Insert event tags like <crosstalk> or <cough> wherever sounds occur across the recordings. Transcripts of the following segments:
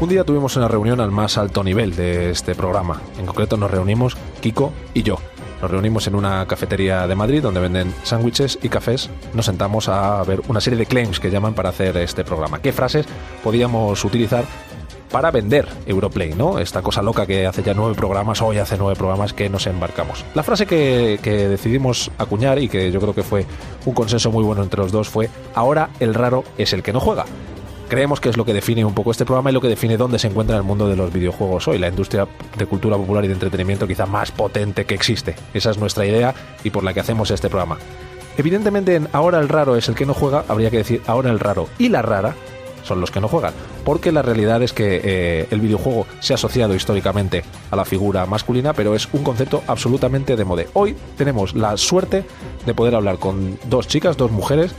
Un día tuvimos una reunión al más alto nivel de este programa. En concreto nos reunimos Kiko y yo. Nos reunimos en una cafetería de Madrid donde venden sándwiches y cafés. Nos sentamos a ver una serie de claims que llaman para hacer este programa. ¿Qué frases podíamos utilizar para vender Europlay, ¿no? Esta cosa loca que hace ya nueve programas, hoy hace nueve programas que nos embarcamos. La frase que, que decidimos acuñar y que yo creo que fue un consenso muy bueno entre los dos fue, ahora el raro es el que no juega. Creemos que es lo que define un poco este programa y lo que define dónde se encuentra el mundo de los videojuegos hoy, la industria de cultura popular y de entretenimiento quizá más potente que existe. Esa es nuestra idea y por la que hacemos este programa. Evidentemente en ahora el raro es el que no juega, habría que decir ahora el raro y la rara son los que no juegan. Porque la realidad es que eh, el videojuego se ha asociado históricamente a la figura masculina, pero es un concepto absolutamente de moda. Hoy tenemos la suerte de poder hablar con dos chicas, dos mujeres,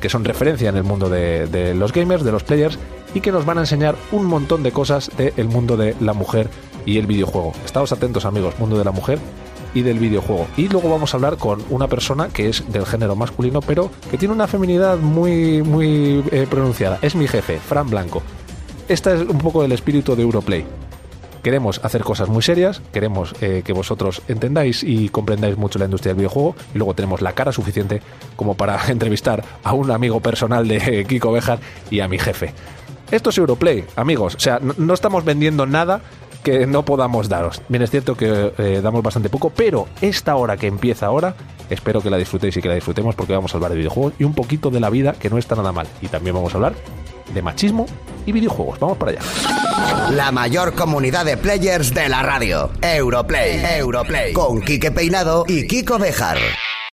que son referencia en el mundo de, los gamers, de los players, y que nos van a enseñar un montón de cosas del mundo de la mujer y el videojuego. Estaos atentos amigos, mundo de la mujer y del videojuego. Y luego vamos a hablar con una persona que es del género masculino, pero que tiene una feminidad muy, muy eh, pronunciada. Es mi jefe, Fran Blanco. Este es un poco el espíritu de Europlay. Queremos hacer cosas muy serias, queremos eh, que vosotros entendáis y comprendáis mucho la industria del videojuego y luego tenemos la cara suficiente como para <laughs> entrevistar a un amigo personal de Kiko Bejar y a mi jefe. Esto es Europlay, amigos. O sea, no, no estamos vendiendo nada que no podamos daros. Bien, es cierto que eh, damos bastante poco, pero esta hora que empieza ahora, espero que la disfrutéis y que la disfrutemos porque vamos a hablar de videojuegos y un poquito de la vida que no está nada mal. Y también vamos a hablar de machismo y videojuegos. Vamos para allá. La mayor comunidad de players de la radio. Europlay. Europlay. Con Quique Peinado y Kiko Bejar.